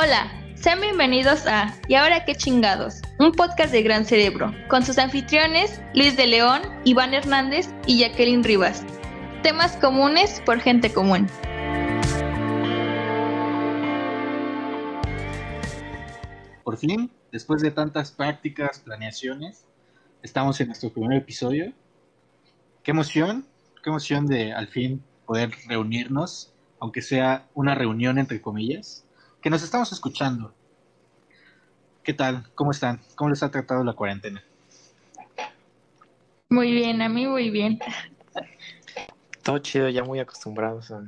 Hola, sean bienvenidos a ¿Y ahora qué chingados? Un podcast de Gran Cerebro, con sus anfitriones Luis de León, Iván Hernández y Jacqueline Rivas. Temas comunes por gente común. Por fin, después de tantas prácticas, planeaciones, estamos en nuestro primer episodio. Qué emoción, qué emoción de al fin poder reunirnos, aunque sea una reunión entre comillas, que nos estamos escuchando. ¿Qué tal? ¿Cómo están? ¿Cómo les ha tratado la cuarentena? Muy bien, a mí muy bien. Todo chido, ya muy acostumbrados a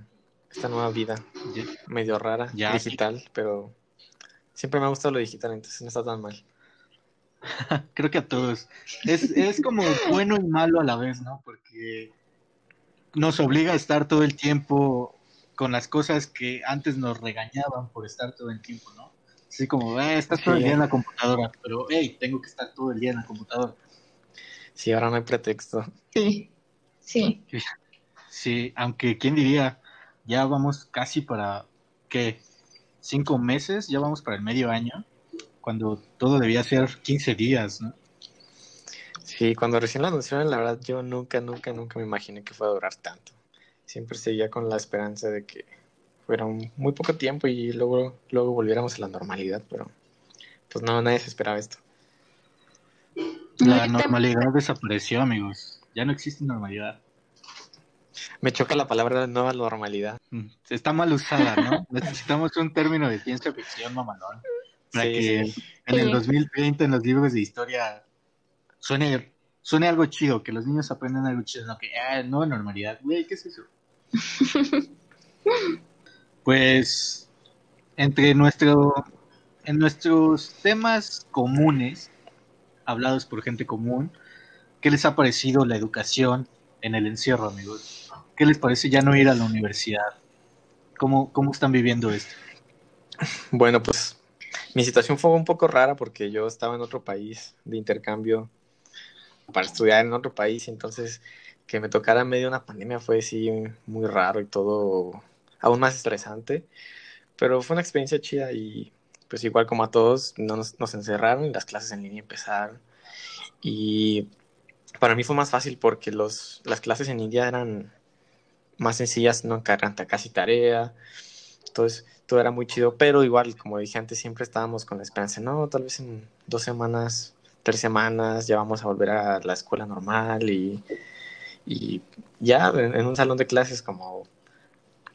esta nueva vida, Ya- medio rara, Ya, digital, pero siempre me ha gustado lo digital, entonces no está tan mal. Creo que a todos. Es, es como bueno y malo a la vez, ¿no? Porque nos obliga a estar todo el tiempo con las cosas que antes nos regañaban por estar todo el tiempo, ¿no? Así como, eh, estás todo el día en la computadora, pero, hey, tengo que estar todo el día en la computadora. Sí, ahora no hay pretexto. Sí. Sí. Sí, aunque, ¿quién diría? Ya vamos casi para, ¿qué? ¿Cinco meses? Ya vamos para el medio año, cuando todo debía ser 15 días, ¿no? Sí, cuando recién lo anunciaron, la verdad, yo nunca, nunca, nunca me imaginé que fuera a durar tanto. Siempre seguía con la esperanza de que fuera un- muy poco tiempo y luego, luego volviéramos a la normalidad, pero pues no, nadie se esperaba esto. La normalidad desapareció, amigos. Ya no existe normalidad. Me choca la palabra nueva normalidad. Mm, Está mal usada, ¿no? Necesitamos un término de ciencia ficción mamalón para Sí, que sí. en el Sí. 2030 en los libros de historia suene, suene algo chido, que los niños aprendan algo chido, no que, ah, nueva normalidad, güey, ¿qué es eso? pues, entre nuestro, en nuestros temas comunes, hablados por gente común, ¿qué les ha parecido la educación en el encierro, amigos? ¿Qué les parece ya no ir a la universidad? ¿Cómo, cómo están viviendo esto? Bueno, pues mi situación fue un poco rara porque yo estaba en otro país de intercambio para estudiar en otro país, entonces que me tocara en medio de una pandemia fue así muy raro y todo aún más estresante, pero fue una experiencia chida y pues igual como a todos no nos, nos encerraron y las clases en línea empezaron. Y para mí fue más fácil porque los, las clases en línea eran más sencillas, no encargan casi tarea, entonces todo era muy chido, pero igual, como dije antes, siempre estábamos con la esperanza, no, tal vez en dos semanas, tres semanas ya vamos a volver a la escuela normal y, y ya en, un salón de clases como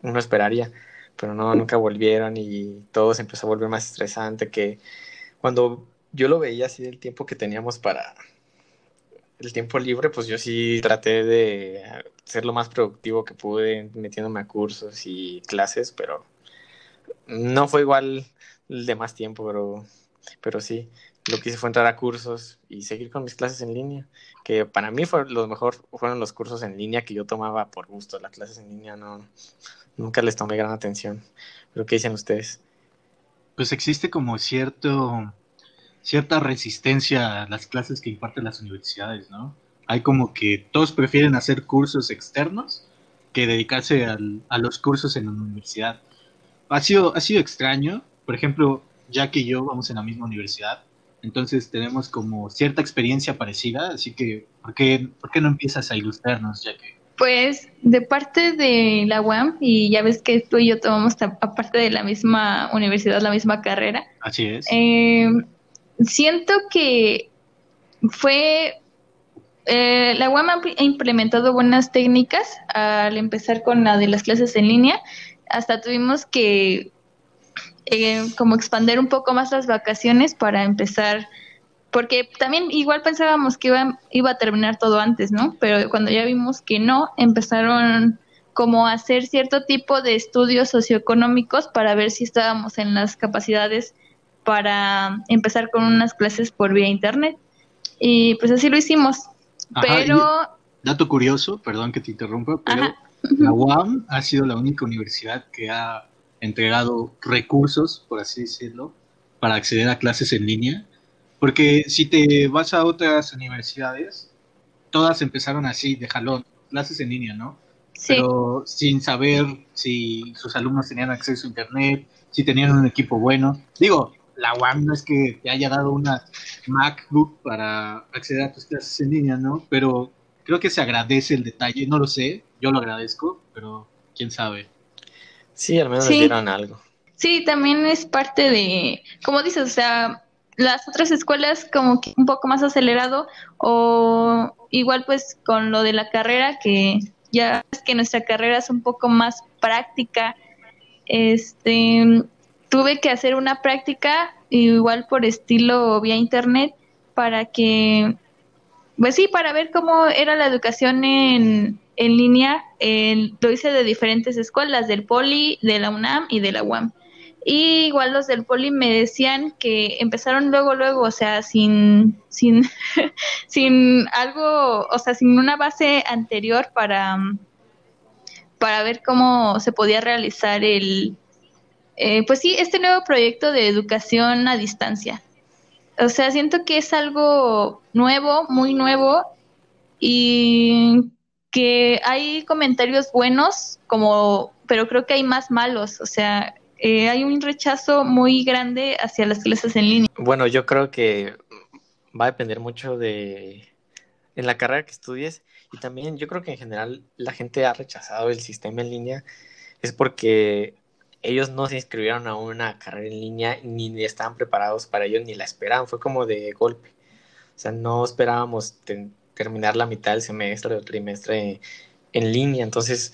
uno esperaría, pero no, nunca volvieron y todo se empezó a volver más estresante que cuando yo lo veía así del tiempo que teníamos para el tiempo libre, pues yo sí traté de ser lo más productivo que pude metiéndome a cursos y clases, pero no fue igual el de más tiempo, pero, pero sí, lo que hice fue entrar a cursos y seguir con mis clases en línea, que para mí fue lo mejor fueron los cursos en línea que yo tomaba por gusto, las clases en línea no, nunca les tomé gran atención, pero ¿qué dicen ustedes? Pues existe como cierto, cierta resistencia a las clases que imparten las universidades, ¿no? Hay como que todos prefieren hacer cursos externos que dedicarse al- a los cursos en la universidad. Ha sido, ha sido extraño, por ejemplo, Jack y yo vamos en la misma universidad, entonces tenemos como cierta experiencia parecida, así que, ¿por qué, por qué no empiezas a ilustrarnos, Jack? Pues de parte de la UAM, y ya ves que tú y yo tomamos aparte de la misma universidad, la misma carrera, Así es. eh, siento que fue... eh, la UAM ha implementado buenas técnicas al empezar con la de las clases en línea. Hasta tuvimos que eh, como expander un poco más las vacaciones para empezar, porque también igual pensábamos que iba, iba a terminar todo antes, ¿no? Pero cuando ya vimos que no, empezaron como a hacer cierto tipo de estudios socioeconómicos para ver si estábamos en las capacidades para empezar con unas clases por vía internet. Y pues así lo hicimos. Ajá, Pero, dato curioso, perdón que te interrumpa, pero Ajá. la UAM ha sido la única universidad que ha entregado recursos, por así decirlo, para acceder a clases en línea. Porque si te vas a otras universidades, todas empezaron así, de jalón, clases en línea, ¿no? pero sin saber si sus alumnos tenían acceso a internet, si tenían un equipo bueno. Digo, la UAM no es que te haya dado una MacBook para acceder a tus clases en línea, ¿no? Pero creo que se agradece el detalle, no lo sé, yo lo agradezco, pero quién sabe. Sí, al menos le dieron algo. Sí, también es parte de, como dices, o sea, las otras escuelas como que un poco más acelerado o igual pues con lo de la carrera que ya es que nuestra carrera es un poco más práctica. Este, tuve que hacer una práctica igual por estilo vía internet para que, pues sí, para ver cómo era la educación en, en línea. lo hice de diferentes escuelas, del Poli, de la UNAM y de la UAM. Y igual los del poli me decían que empezaron luego, luego, o sea, sin, sin, sin algo, o sea, sin una base anterior para, para ver cómo se podía realizar el, eh, pues sí, este nuevo proyecto de educación a distancia. O sea, siento que es algo nuevo, muy nuevo, y que hay comentarios buenos, como, pero creo que hay más malos. O sea, eh, hay un rechazo muy grande hacia las clases en línea. Bueno, yo creo que va a depender mucho de en la carrera que estudies y también yo creo que en general la gente ha rechazado el sistema en línea es porque ellos no se inscribieron a una carrera en línea ni estaban preparados para ello ni la esperaban, fue como de golpe. O sea, no esperábamos terminar la mitad del semestre o trimestre en línea, entonces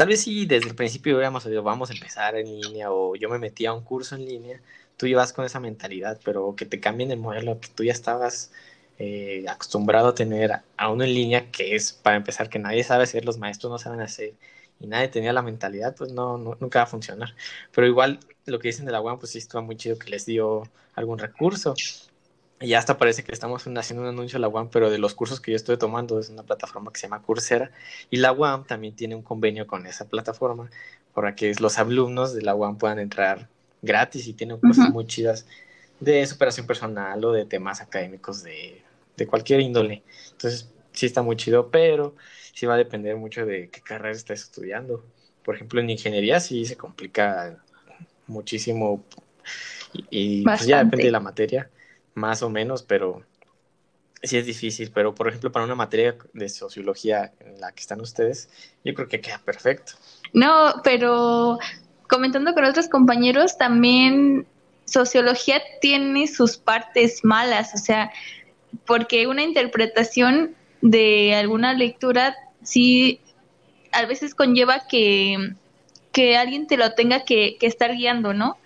Tal vez si desde el principio hubiéramos dicho, vamos a empezar en línea o yo me metí a un curso en línea, tú ibas con esa mentalidad, pero que te cambien el modelo, que tú ya estabas eh, acostumbrado a tener a uno en línea, que es para empezar que nadie sabe hacer, los maestros no saben hacer y nadie tenía la mentalidad, pues no, nunca va a funcionar. Pero igual lo que dicen de la UAM, pues sí estuvo muy chido que les dio algún recurso ya hasta parece que estamos haciendo un anuncio a la UAM, pero de los cursos que yo estoy tomando es una plataforma que se llama Coursera y la UAM también tiene un convenio con esa plataforma para que los alumnos de la UAM puedan entrar gratis y tienen cosas muy chidas de superación personal o de temas académicos de, de, cualquier índole. Entonces, sí está muy chido, pero sí va a depender mucho de qué carrera estés estudiando. Por ejemplo, en ingeniería sí se complica muchísimo y, pues ya depende de la materia más o menos, pero sí es difícil. Pero, por ejemplo, para una materia de sociología en la que están ustedes, yo creo que queda perfecto. No, pero comentando con otros compañeros, también sociología tiene sus partes malas, o sea, porque una interpretación de alguna lectura sí a veces conlleva que, que alguien te lo tenga que, que estar guiando, ¿no?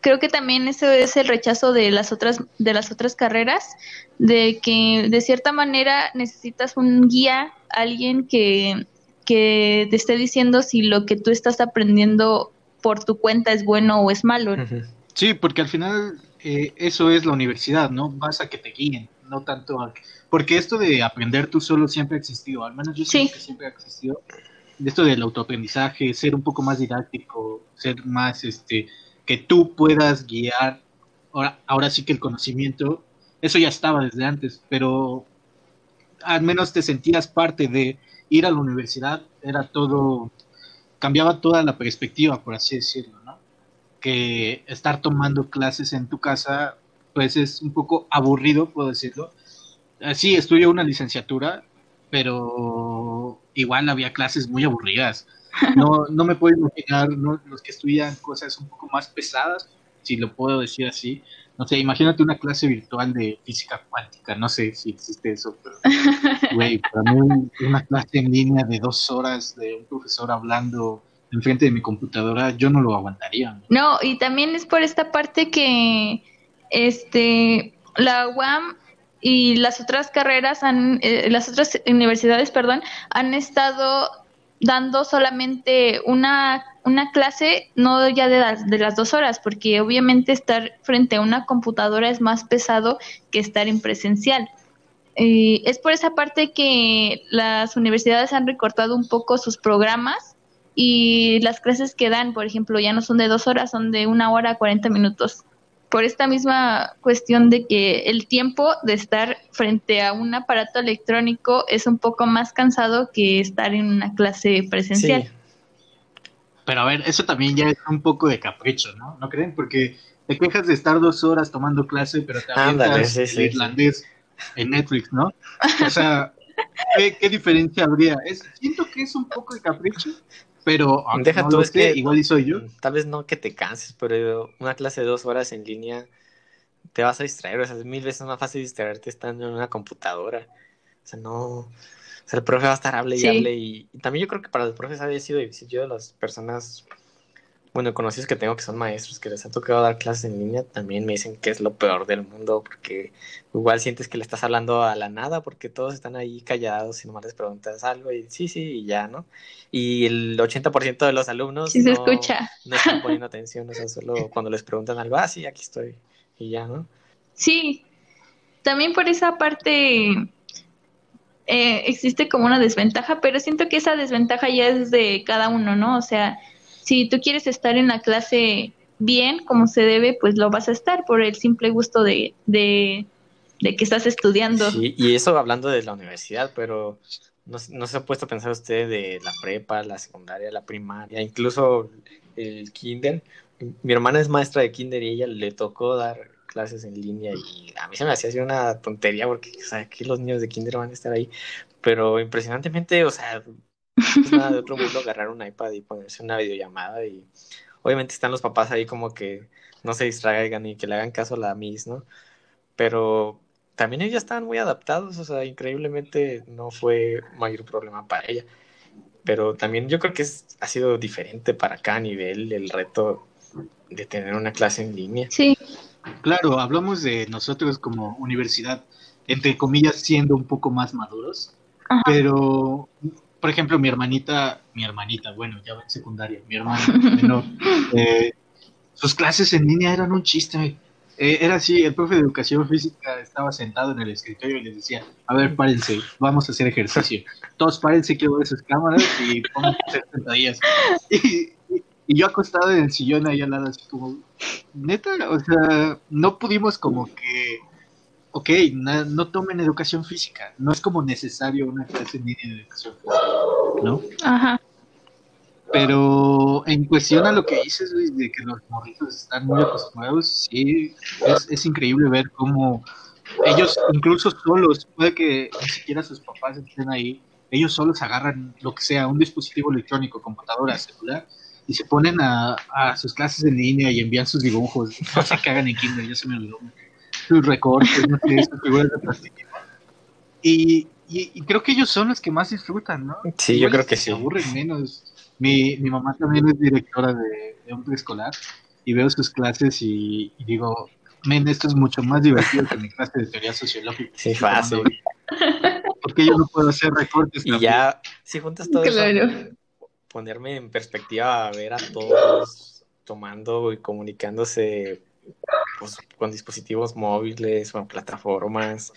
Creo que también eso es el rechazo de las otras de las otras carreras de que de cierta manera necesitas un guía alguien que, que te esté diciendo si lo que tú estás aprendiendo por tu cuenta es bueno o es malo. Sí porque al final eh, eso es la universidad no vas a que te guíen no tanto a... porque esto de aprender tú solo siempre ha existido al menos yo sí. que siempre ha existido esto del autoaprendizaje ser un poco más didáctico ser más este que tú puedas guiar, ahora, ahora sí que el conocimiento, eso ya estaba desde antes, pero al menos te sentías parte de ir a la universidad, era todo, cambiaba toda la perspectiva, por así decirlo, ¿no? Que estar tomando clases en tu casa, pues es un poco aburrido, puedo decirlo. Eh, sí, estudio una licenciatura, pero igual había clases muy aburridas. No, no me puedo imaginar los que estudian cosas un poco más pesadas, si lo puedo decir así. No sé, imagínate una clase virtual de física cuántica, no sé si existe eso, pero, güey, para mí una clase en línea de dos horas de un profesor hablando enfrente de mi computadora, yo no lo aguantaría. No, y también es por esta parte que este la UAM y las otras carreras han, eh, las otras universidades, perdón, han estado dando solamente una, una clase, no ya de las, de las dos horas, porque obviamente estar frente a una computadora es más pesado que estar en presencial. es por esa parte que las universidades han recortado un poco sus programas y las clases que dan, por ejemplo, ya no son de dos horas, son de una hora cuarenta minutos. Por esta misma cuestión de que el tiempo de estar frente a un aparato electrónico es un poco más cansado que estar en una clase presencial. Sí. Pero a ver, eso también ya es un poco de capricho, ¿no? ¿No creen? Porque te quejas de estar dos horas tomando clase, pero te avientas el irlandés en Netflix, ¿no? O sea, ¿qué, diferencia habría? Es, siento que es un poco de capricho, pero Deja tú, es que, igual y soy yo. Tal vez no que te canses, pero una clase de dos horas en línea te vas a distraer. O sea, es mil veces más fácil distraerte estando en una computadora. O sea, no. O sea, el profe va a estar hable y hable. Y, también yo creo que para los profes había sido difícil. Yo de las personas bueno, conocidos que tengo que son maestros, que les ha tocado dar clases en línea, también me dicen que es lo peor del mundo, porque igual sientes que le estás hablando a la nada, porque todos están ahí callados y nomás les preguntas algo y sí, sí, y ya, ¿no? Y el 80% de los alumnos sí no, se escucha. no están poniendo atención, o sea, solo cuando les preguntan algo, ah, sí, aquí estoy, y ya, ¿no? Sí, también por esa parte eh, existe como una desventaja, pero siento que esa desventaja ya es de cada uno, ¿no? O sea, si tú quieres estar en la clase bien, como se debe, pues lo vas a estar por el simple gusto de, de, que estás estudiando. Sí, y eso hablando de la universidad, pero no, se ha puesto a pensar usted de la prepa, la secundaria, la primaria, incluso el kinder. Mi hermana es maestra de kinder y ella le tocó dar clases en línea y a mí se me hacía así una tontería porque, o sea, aquí los niños de kinder van a estar ahí, pero impresionantemente, o sea, es nada de otro mundo agarrar un iPad y ponerse una videollamada y obviamente están los papás ahí como que no se distraigan y que le hagan caso a la Miss, ¿no? Pero también ellos estaban muy adaptados, o sea, increíblemente no fue mayor problema para ella. Pero también yo creo que es, ha sido diferente para cada nivel el reto de tener una clase en línea. Sí. Claro, hablamos de nosotros como universidad, entre comillas, siendo un poco más maduros, pero por ejemplo, mi hermanita, mi hermanita, bueno, ya va en secundaria, mi hermana, eh, sus clases en línea eran un chiste. Eh, era así, el profe de educación física estaba sentado en el escritorio y les decía, a ver, párense, vamos a hacer ejercicio. Todos párense, quiero ver sus cámaras y vamos a hacer sentadillas. Y, y, yo acostado en el sillón ahí al lado, así como, neta, o sea, no pudimos como que ok, no, tomen educación física, no es como necesario una clase en línea de educación física, ¿no? Ajá. Pero en cuestión a lo que dices, Luis, de que los morritos están muy acostumbrados, sí, es, es increíble ver cómo ellos, incluso solos, puede que ni siquiera sus papás estén ahí, ellos solos agarran lo que sea, un dispositivo electrónico, computadora, celular, y se ponen a, a sus clases en línea y envían sus dibujos, no sé qué hagan en Kindle, ya se me olvidó sus recortes, no sé, sus figuras de plástico. Y, y, creo que ellos son los que más disfrutan, ¿no? Sí, yo creo que sí. Se aburren menos. Mi, mi mamá también es directora de, de un preescolar y veo sus clases y, digo, men, esto es mucho más divertido que mi clase de teoría sociológica. Sí, fácil. Porque yo no puedo hacer recortes. Y ya, si juntas todo claro. eso, ponerme en perspectiva a ver a todos tomando y comunicándose pues, con dispositivos móviles o plataformas.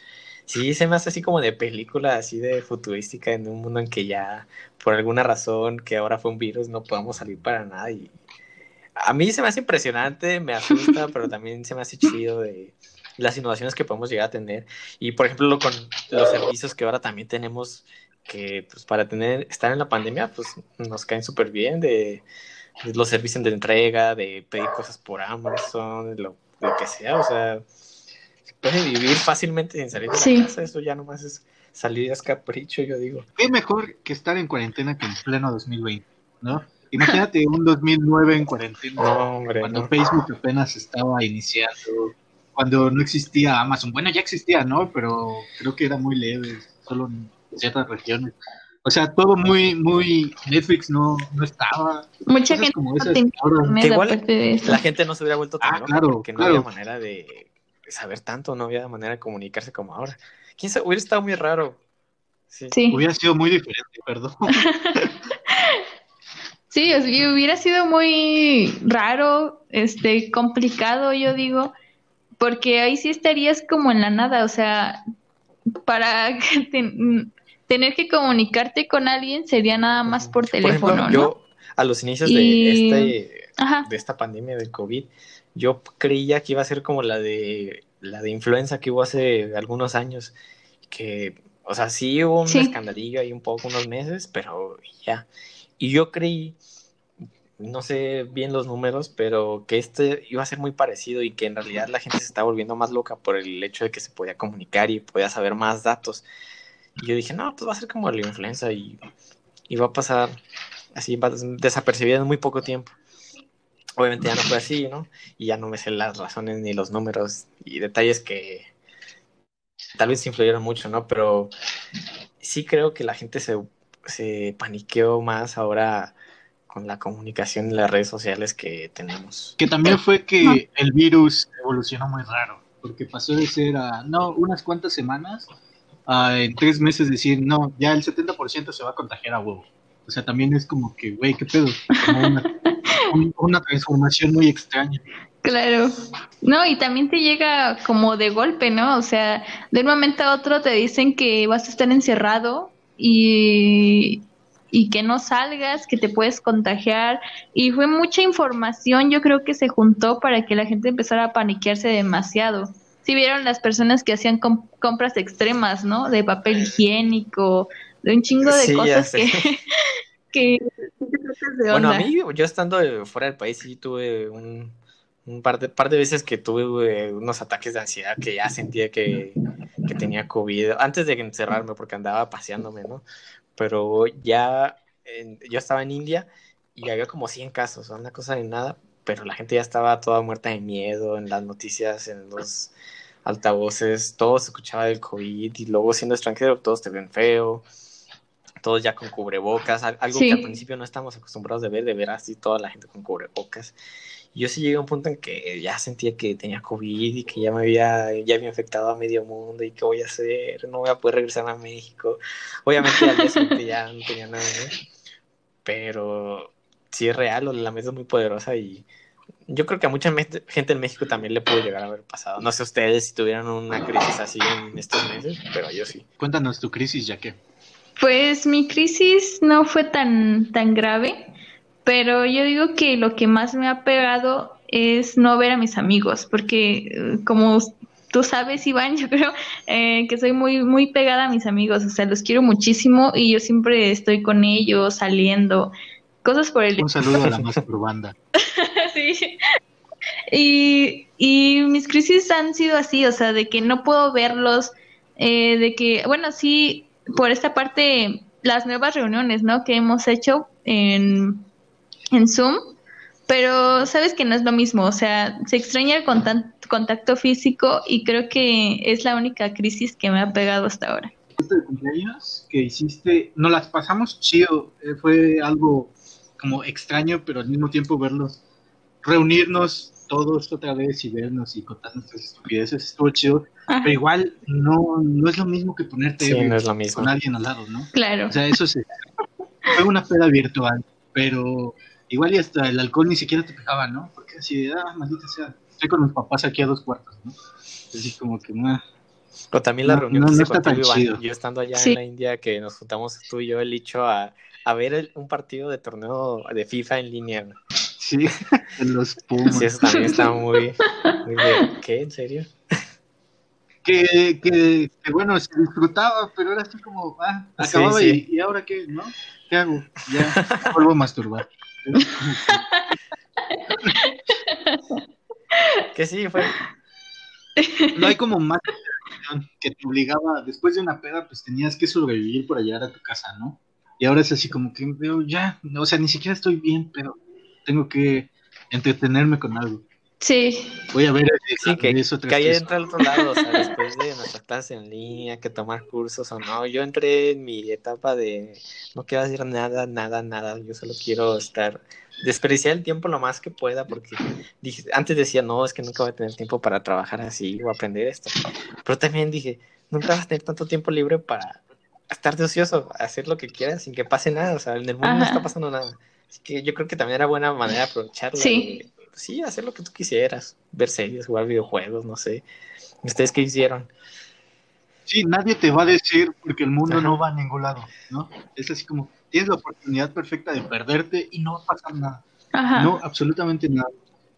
Sí, se me hace así como de película, así de futurística, en un mundo en que ya, por alguna razón, que ahora fue un virus, no podamos salir para nada. Y a mí se me hace impresionante, me asusta, pero también se me hace chido de las innovaciones que podemos llegar a tener. Y, por ejemplo, con los servicios que ahora también tenemos, que pues para tener, estar en la pandemia, pues nos caen súper bien de los servicios de entrega, de pedir cosas por Amazon, lo, lo que sea, o sea, se puede vivir fácilmente sin salir de la casa, eso ya nomás es salir a capricho, yo digo. Es mejor que estar en cuarentena que en pleno 2020, ¿no? Imagínate un 2009 en cuarentena, cuando Facebook apenas estaba iniciando, cuando no existía Amazon. Bueno, ya existía, ¿no? Pero creo que era muy leve, solo en ciertas regiones. O sea, todo muy, muy, Netflix no, no estaba. Mucha gente como igual la gente no se hubiera vuelto tan ah, claro, porque no había manera de saber tanto, no había manera de comunicarse como ahora. ¿Quién sabe? Hubiera estado muy raro. Sí. Hubiera sido muy diferente, perdón. sí, hubiera sido muy raro, este, complicado, yo digo, porque ahí sí estarías como en la nada, o sea, para que tener que comunicarte con alguien sería nada más por teléfono. Yo, a los inicios de, este, de esta pandemia del COVID, yo creía que iba a ser como la de la de influenza que hubo hace algunos años, que, o sea, sí hubo un escandalillo ahí un poco, unos meses, pero ya. Y yo creí, no sé bien los números, pero que este iba a ser muy parecido y que en realidad la gente se está volviendo más loca por el hecho de que se podía comunicar y podía saber más datos. Y yo dije, no, pues va a ser como la influenza y, y va a pasar así desapercibida en muy poco tiempo. Obviamente ya no fue así, ¿no? Y ya no me sé las razones ni los números y detalles que tal vez influyeron mucho, ¿no? Pero sí creo que la gente se, se paniqueó más ahora con la comunicación en las redes sociales que tenemos. Que también fue que el virus evolucionó muy raro, porque pasó de ser a, no, unas cuantas semanas, a en tres meses decir, no, ya el 70% se va a contagiar a huevo. O sea, también es como que, güey, ¿qué pedo? una, transformación muy extraña. Claro. No, y también te llega como de golpe, ¿no? O sea, de un momento a otro te dicen que vas a estar encerrado y, y que no salgas, que te puedes contagiar. Y fue mucha información, yo creo que se juntó para que la gente empezara a paniquearse demasiado. Si vieron las personas que hacían compras extremas, ¿no? De papel higiénico, de un chingo de cosas que, Bueno, a mí, yo estando fuera del país, sí tuve un, par, de, par de veces que tuve eh, unos ataques de ansiedad que ya sentía que, tenía COVID, antes de encerrarme, porque andaba paseándome, ¿no? Pero ya, yo estaba en India y había como 100 casos, una cosa de nada, pero la gente ya estaba toda muerta de miedo en las noticias, en los altavoces, todo se escuchaba del COVID y luego siendo extranjero todos te ven feo todos ya con cubrebocas, algo que al principio no estamos acostumbrados de ver, de ver así toda la gente con cubrebocas. yo sí llegué a un punto en que ya sentía que tenía COVID y que ya me había, ya había infectado a medio mundo y qué voy a hacer, no voy a poder regresar a México. Obviamente al día ya no tenía nada, pero sí es real, la mesa es muy poderosa y yo creo que a mucha gente en México también le pudo llegar a haber pasado. No sé ustedes si tuvieron una crisis así en estos meses, pero yo sí. Cuéntanos tu crisis, ya que. Pues mi crisis no fue tan, tan grave, pero yo digo que lo que más me ha pegado es no ver a mis amigos, porque eh, como tú sabes, Iván, yo creo eh, que soy muy, muy pegada a mis amigos, o sea, los quiero muchísimo y yo siempre estoy con ellos, saliendo, cosas por el... Un saludo a la banda. sí. Y, y mis crisis han sido así, o sea, de que no puedo verlos, eh, de que, bueno, sí, por esta parte, las nuevas reuniones, ¿no? Que hemos hecho en, en Zoom, pero sabes que no es lo mismo, o sea, se extraña el contacto físico y creo que es la única crisis que me ha pegado hasta ahora. que hiciste, no las pasamos chido, eh, fue algo como extraño, pero al mismo tiempo verlos, reunirnos todos otra vez y vernos y contar nuestras estupideces, estuvo chido. Pero igual no, no es lo mismo que ponerte con alguien al lado, ¿no? Claro. O sea, eso se, fue una peda virtual, pero igual y hasta el alcohol ni siquiera te pegaba, ¿no? Porque así, ah, maldita sea, estoy con mis papás aquí a dos cuartos, ¿no? Así como que, más Pero también la reunión no, está tan chido. yo estando allá en la India, que nos juntamos tú y yo, el dicho a, a ver un partido de torneo de FIFA en línea. Sí, en los Pumas. Sí, eso también está muy, muy ¿Qué? ¿En serio? Que, que, bueno, se disfrutaba, pero era así como, ah, acababa Y, y ahora qué, ¿no? ¿Qué hago? Ya vuelvo a masturbar. que sí, fue. No hay como más que te obligaba, después de una peda, pues tenías que sobrevivir para llegar a tu casa, ¿no? Y ahora es así como que veo, ya, o sea, ni siquiera estoy bien, pero tengo que entretenerme con algo. Sí. Voy a ver sí, que, que ahí entra al otro lado, o sea, después de nuestra clase en línea, que tomar cursos o no, yo entré en mi etapa de no quiero hacer nada, nada, nada, yo solo quiero estar, desperdiciar el tiempo lo más que pueda, porque dije, antes decía, no, es que nunca voy a tener tiempo para trabajar así o aprender esto, pero también dije, nunca vas a tener tanto tiempo libre para estar de ocioso, hacer lo que quieras sin que pase nada, o sea, en el mundo no está pasando nada. Así que yo creo que también era buena manera de aprovecharlo. Sí. sí, hacer lo que tú quisieras, ver series, jugar videojuegos, no sé. ¿Ustedes qué hicieron? Sí, nadie te va a decir porque el mundo no va a ningún lado, ¿no? Es así como, tienes la oportunidad perfecta de perderte y no va a pasar nada. Ajá. No, absolutamente nada.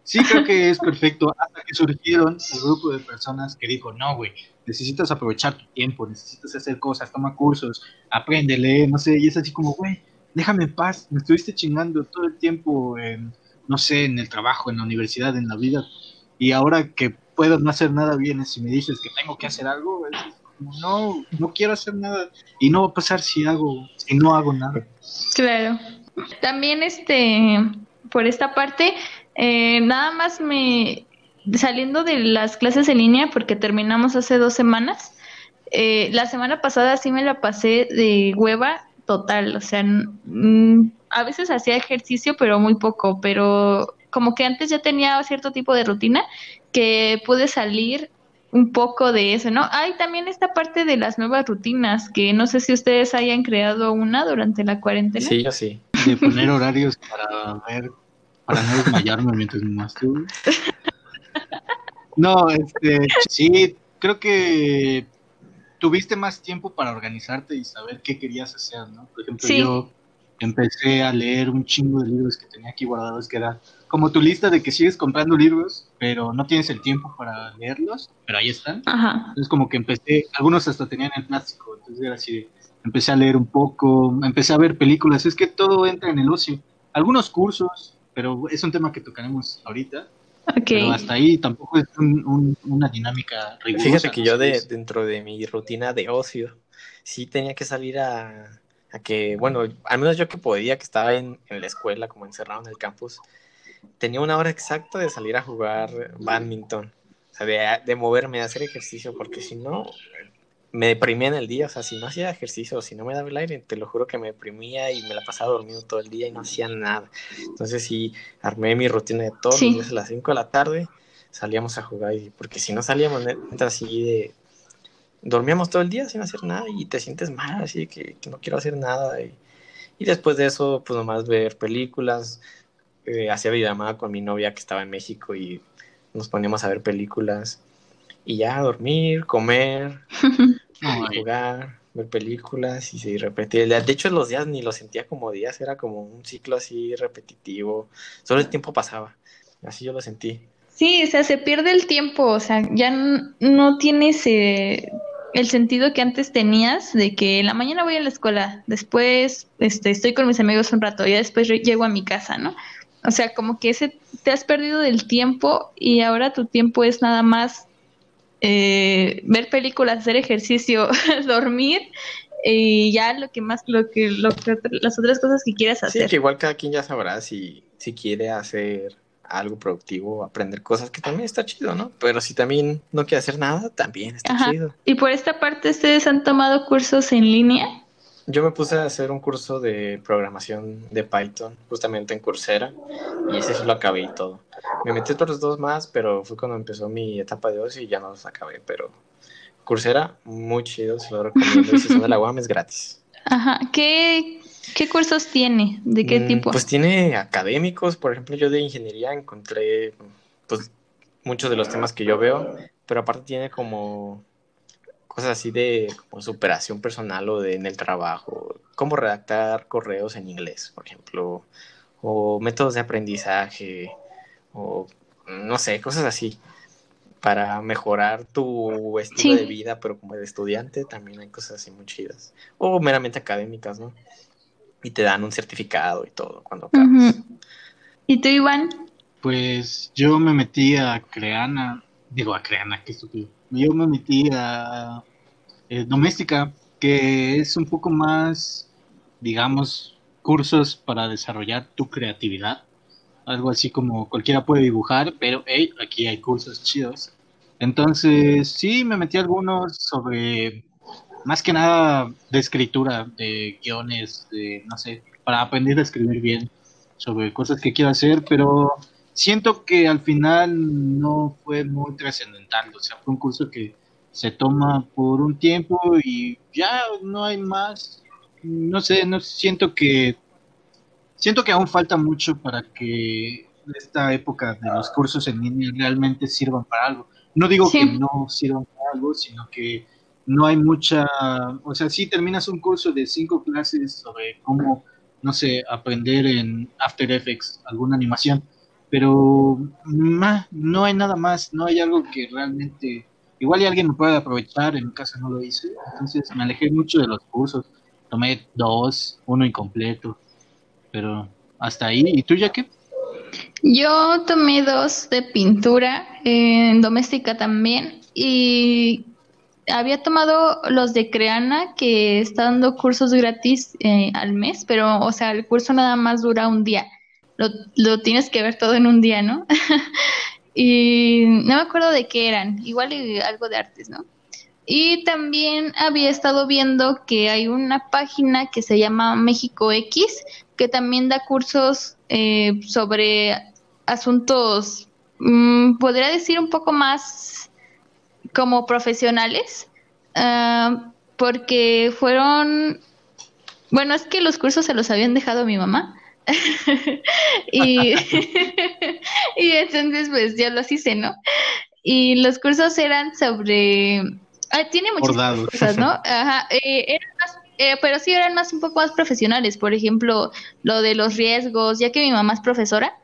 Sí, creo que es perfecto. Hasta que surgieron el grupo de personas que dijo, no, güey, necesitas aprovechar tu tiempo, necesitas hacer cosas, toma cursos, aprende, lee, no sé, y es así como, güey, déjame en paz, me estuviste chingando todo el tiempo en, no sé, en el trabajo, en la universidad, en la vida, y ahora que puedo no hacer nada bien, si me dices que tengo que hacer algo, es como, no, no quiero hacer nada, y no va a pasar si hago, si no hago nada. Claro. También, este, por esta parte, eh, nada más me, saliendo de las clases en línea, porque terminamos hace dos semanas, eh, la semana pasada sí me la pasé de hueva total, o sea, a veces hacía ejercicio, pero muy poco, pero como que antes ya tenía cierto tipo de rutina que pude salir un poco de eso, ¿no? Hay también esta parte de las nuevas rutinas, que no sé si ustedes hayan creado una durante la cuarentena. Sí, yo sí. De poner horarios para ver, para no desmayarme mientras me masturbo. No, este, sí, creo que tuviste más tiempo para organizarte y saber qué querías hacer, ¿no? Por ejemplo, yo empecé a leer un chingo de libros que tenía aquí guardados, que era como tu lista de que sigues comprando libros, pero no tienes el tiempo para leerlos, pero ahí están. Ajá. Entonces como que empecé, algunos hasta tenían el plástico, entonces era así empecé a leer un poco, empecé a ver películas, es que todo entra en el ocio. Algunos cursos, pero es un tema que tocaremos ahorita. Pero hasta ahí tampoco es una dinámica rigurosa. Fíjate que yo de, dentro de mi rutina de ocio, sí tenía que salir a, a, que, bueno, al menos yo que podía, que estaba en, en, la escuela, como encerrado en el campus, tenía una hora exacta de salir a jugar badminton. O sea, de, de moverme, de hacer ejercicio, porque si no, me deprimía en el día, o sea, si no hacía ejercicio, si no me daba el aire, te lo juro que me deprimía y me la pasaba dormido todo el día y no hacía nada. Entonces sí, armé mi rutina de todos los días a las 5 de la tarde, salíamos a jugar, y, porque si no salíamos, así de... Dormíamos todo el día sin hacer nada y te sientes mal, así que, que no quiero hacer nada. Y, y, después de eso, pues nomás ver películas, eh, hacía videollamada con mi novia que estaba en México y nos poníamos a ver películas y ya dormir, comer, jugar, ver películas y se repetir. De hecho, los días ni los sentía como días, era como un ciclo así repetitivo. Solo el tiempo pasaba. Así yo lo sentí. Sí, o sea, se pierde el tiempo, o sea, ya no tienes eh, el sentido que antes tenías de que en la mañana voy a la escuela, después este, estoy con mis amigos un rato, y después llego a mi casa, ¿no? O sea, como que ese, te has perdido del tiempo y ahora tu tiempo es nada más eh, ver películas, hacer ejercicio, dormir y ya lo que más, lo que, lo que, las otras cosas que quieras hacer. Sí, que igual cada quien ya sabrá si, si quiere hacer algo productivo, aprender cosas, que también está chido, ¿no? Pero si también no quiere hacer nada, también está chido. Y por esta parte, ¿ustedes han tomado cursos en línea? Yo me puse a hacer un curso de programación de Python, justamente en Coursera, y ese sí lo acabé y todo. Me metí otros dos más, pero fue cuando empezó mi etapa de ocio y ya no los acabé. Pero Coursera, muy chido, se lo recomiendo. Si son de la UAM, es gratis. Ajá. ¿Qué, qué cursos tiene? ¿De qué mm, tipo? Pues tiene académicos. Por ejemplo, yo de ingeniería encontré pues muchos de los temas que yo veo, pero aparte tiene como cosas así de como superación personal o de en el trabajo, cómo redactar correos en inglés, por ejemplo, o métodos de aprendizaje, o no sé, cosas así para mejorar tu estilo de vida, pero como de estudiante también hay cosas así muy chidas. O meramente académicas, ¿no? Y te dan un certificado y todo cuando acabas. ¿Y tú, Iván? Pues yo me metí a Creana, digo a Creana, qué estúpido. Yo me metí a eh, Doméstica, que es un poco más, digamos, cursos para desarrollar tu creatividad algo así como cualquiera puede dibujar, pero hey, aquí hay cursos chidos. Entonces, sí, me metí algunos sobre, más que nada, de escritura, de guiones, de, no sé, para aprender a escribir bien sobre cosas que quiero hacer, pero siento que al final no fue muy trascendental, o sea, fue un curso que se toma por un tiempo y ya no hay más, no sé, no siento que siento que aún falta mucho para que esta época de los cursos en línea realmente sirvan para algo. No digo que no sirvan para algo, sino que no hay mucha, o sea, si terminas un curso de cinco clases sobre cómo, no sé, aprender en After Effects alguna animación, pero no hay nada más, no hay algo que realmente, igual y alguien me puede aprovechar, en mi caso no lo hice, entonces me alejé mucho de los cursos, tomé dos, uno incompleto, pero hasta ahí, ¿y tú ya qué? Yo tomé dos de pintura, en doméstica también, y había tomado los de Creana, que está dando cursos gratis eh, al mes, pero, o sea, el curso nada más dura un día. Lo, lo tienes que ver todo en un día, ¿no? y no me acuerdo de qué eran, igual algo de artes, ¿no? Y también había estado viendo que hay una página que se llama México X, que también da cursos eh, sobre asuntos, mm, podría decir un poco más como profesionales, ah, porque fueron, bueno, es que los cursos se los habían dejado mi mamá. y, y entonces pues ya los hice, ¿no? Y los cursos eran sobre... Ah, tiene muchas cosas, ¿no? Ajá, eh, eh, pero sí eran más un poco más profesionales, por ejemplo, lo de los riesgos, ya que mi mamá es profesora,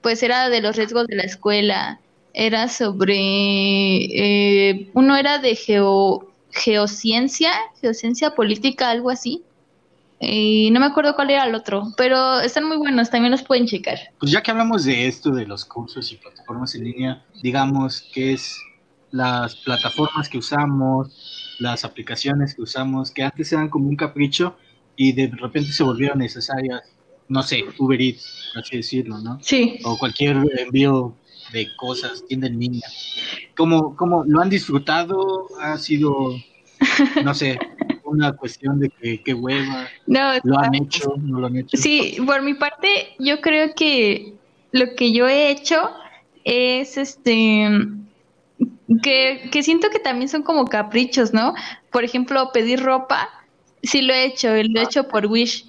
pues era de los riesgos de la escuela, era sobre, eh, uno era de geo, geociencia, geociencia política, algo así. Y no me acuerdo cuál era el otro, pero están muy buenos, también los pueden checar. Pues ya que hablamos de esto, de los cursos y plataformas en línea, digamos que es las plataformas que usamos, las aplicaciones que usamos, que antes eran como un capricho y de repente se volvieron necesarias, no sé, Uber Eats, así decirlo, ¿no? Sí. O cualquier envío de cosas, tienda en línea. ¿Cómo, cómo lo han disfrutado? ¿Ha sido, no sé, una cuestión de que qué hueva? No, ¿Lo han hecho? ¿No lo han hecho? Sí, por mi parte, yo creo que lo que yo he hecho es este que, que siento que también son como caprichos, ¿no? Por ejemplo, pedir ropa, sí lo he hecho, lo he hecho por Wish.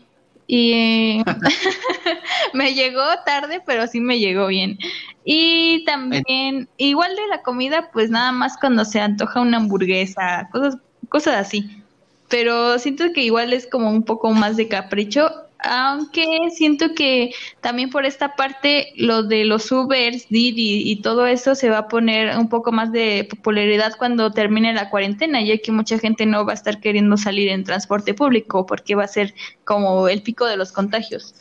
Y me llegó tarde, pero sí me llegó bien. Y también, igual de la comida, pues nada más cuando se antoja una hamburguesa, cosas, cosas así. Pero siento que igual es como un poco más de capricho aunque siento que también por esta parte lo de los Ubers, Didi y todo eso se va a poner un poco más de popularidad cuando termine la cuarentena, ya que mucha gente no va a estar queriendo salir en transporte público porque va a ser como el pico de los contagios.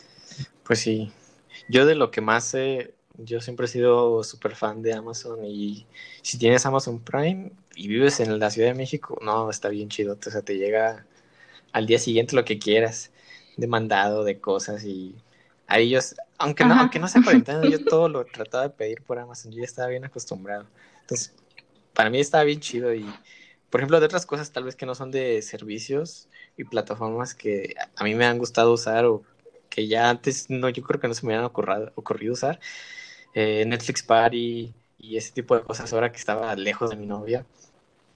Pues sí, yo de lo que más sé, yo siempre he sido súper fan de Amazon y si tienes Amazon Prime y vives en la Ciudad de México, no, está bien chido, o sea, te llega al día siguiente lo que quieras demandado de cosas y a ellos, aunque no, aunque no sea cuarentena, yo todo lo trataba de pedir por Amazon, yo ya estaba bien acostumbrado. Entonces, para mí estaba bien chido y, por ejemplo, de otras cosas tal vez que no son de servicios y plataformas que a mí me han gustado usar o que ya antes no, yo creo que no se me habían ocurrido, ocurrido usar, eh, Netflix Party y ese tipo de cosas ahora que estaba lejos de mi novia,